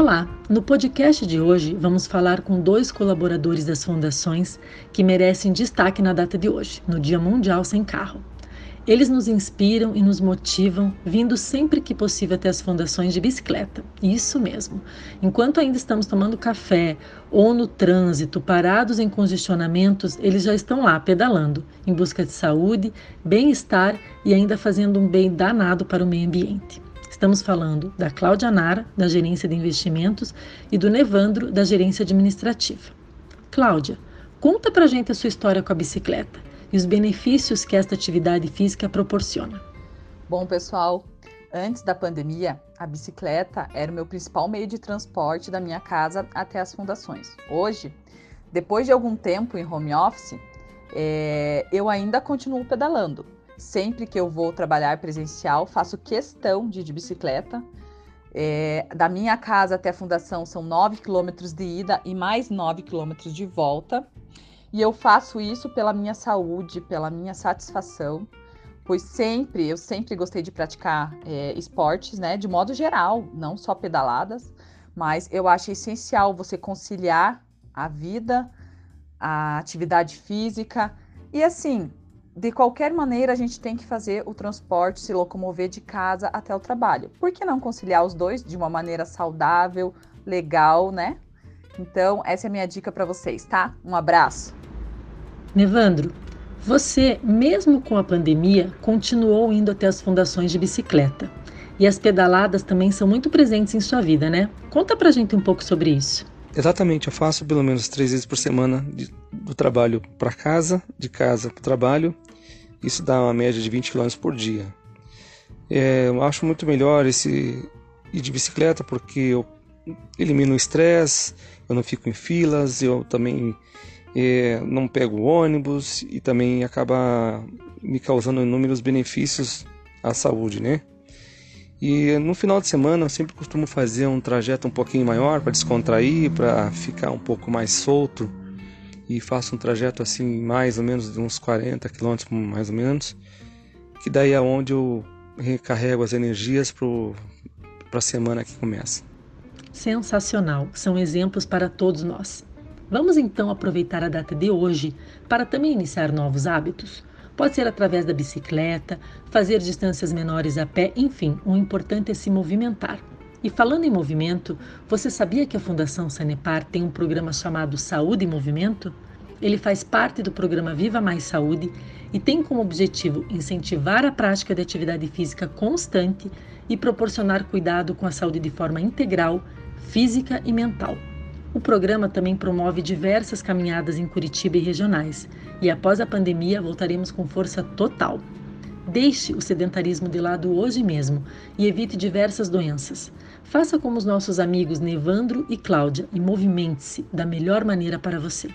Olá! No podcast de hoje vamos falar com dois colaboradores das fundações que merecem destaque na data de hoje, no Dia Mundial Sem Carro. Eles nos inspiram e nos motivam, vindo sempre que possível até as fundações de bicicleta. Isso mesmo. Enquanto ainda estamos tomando café ou no trânsito, parados em congestionamentos, eles já estão lá pedalando, em busca de saúde, bem-estar e ainda fazendo um bem danado para o meio ambiente. Estamos falando da Cláudia Nara, da Gerência de Investimentos, e do Nevandro, da Gerência Administrativa. Cláudia, conta pra gente a sua história com a bicicleta e os benefícios que esta atividade física proporciona. Bom, pessoal, antes da pandemia, a bicicleta era o meu principal meio de transporte da minha casa até as fundações. Hoje, depois de algum tempo em home office, é, eu ainda continuo pedalando, Sempre que eu vou trabalhar presencial, faço questão de ir de bicicleta. É, da minha casa até a fundação são 9 quilômetros de ida e mais 9 quilômetros de volta. E eu faço isso pela minha saúde, pela minha satisfação, pois sempre, eu sempre gostei de praticar é, esportes, né, de modo geral, não só pedaladas, mas eu acho essencial você conciliar a vida, a atividade física e assim, de qualquer maneira, a gente tem que fazer o transporte, se locomover de casa até o trabalho. Por que não conciliar os dois de uma maneira saudável, legal, né? Então, essa é a minha dica para vocês, tá? Um abraço. Nevandro, você, mesmo com a pandemia, continuou indo até as fundações de bicicleta. E as pedaladas também são muito presentes em sua vida, né? Conta pra gente um pouco sobre isso. Exatamente, eu faço pelo menos três vezes por semana de, do trabalho para casa, de casa para o trabalho. Isso dá uma média de 20 km por dia. É, eu acho muito melhor esse ir de bicicleta porque eu elimino o estresse, eu não fico em filas, eu também é, não pego ônibus e também acaba me causando inúmeros benefícios à saúde, né? E no final de semana eu sempre costumo fazer um trajeto um pouquinho maior para descontrair, para ficar um pouco mais solto. E faço um trajeto assim, mais ou menos de uns 40 quilômetros, mais ou menos. Que daí é onde eu recarrego as energias para a semana que começa. Sensacional! São exemplos para todos nós. Vamos então aproveitar a data de hoje para também iniciar novos hábitos. Pode ser através da bicicleta, fazer distâncias menores a pé, enfim, o importante é se movimentar. E falando em movimento, você sabia que a Fundação Sanepar tem um programa chamado Saúde em Movimento? Ele faz parte do programa Viva Mais Saúde e tem como objetivo incentivar a prática de atividade física constante e proporcionar cuidado com a saúde de forma integral, física e mental. O programa também promove diversas caminhadas em Curitiba e regionais, e após a pandemia voltaremos com força total. Deixe o sedentarismo de lado hoje mesmo e evite diversas doenças. Faça como os nossos amigos Nevandro e Cláudia e movimente-se da melhor maneira para você.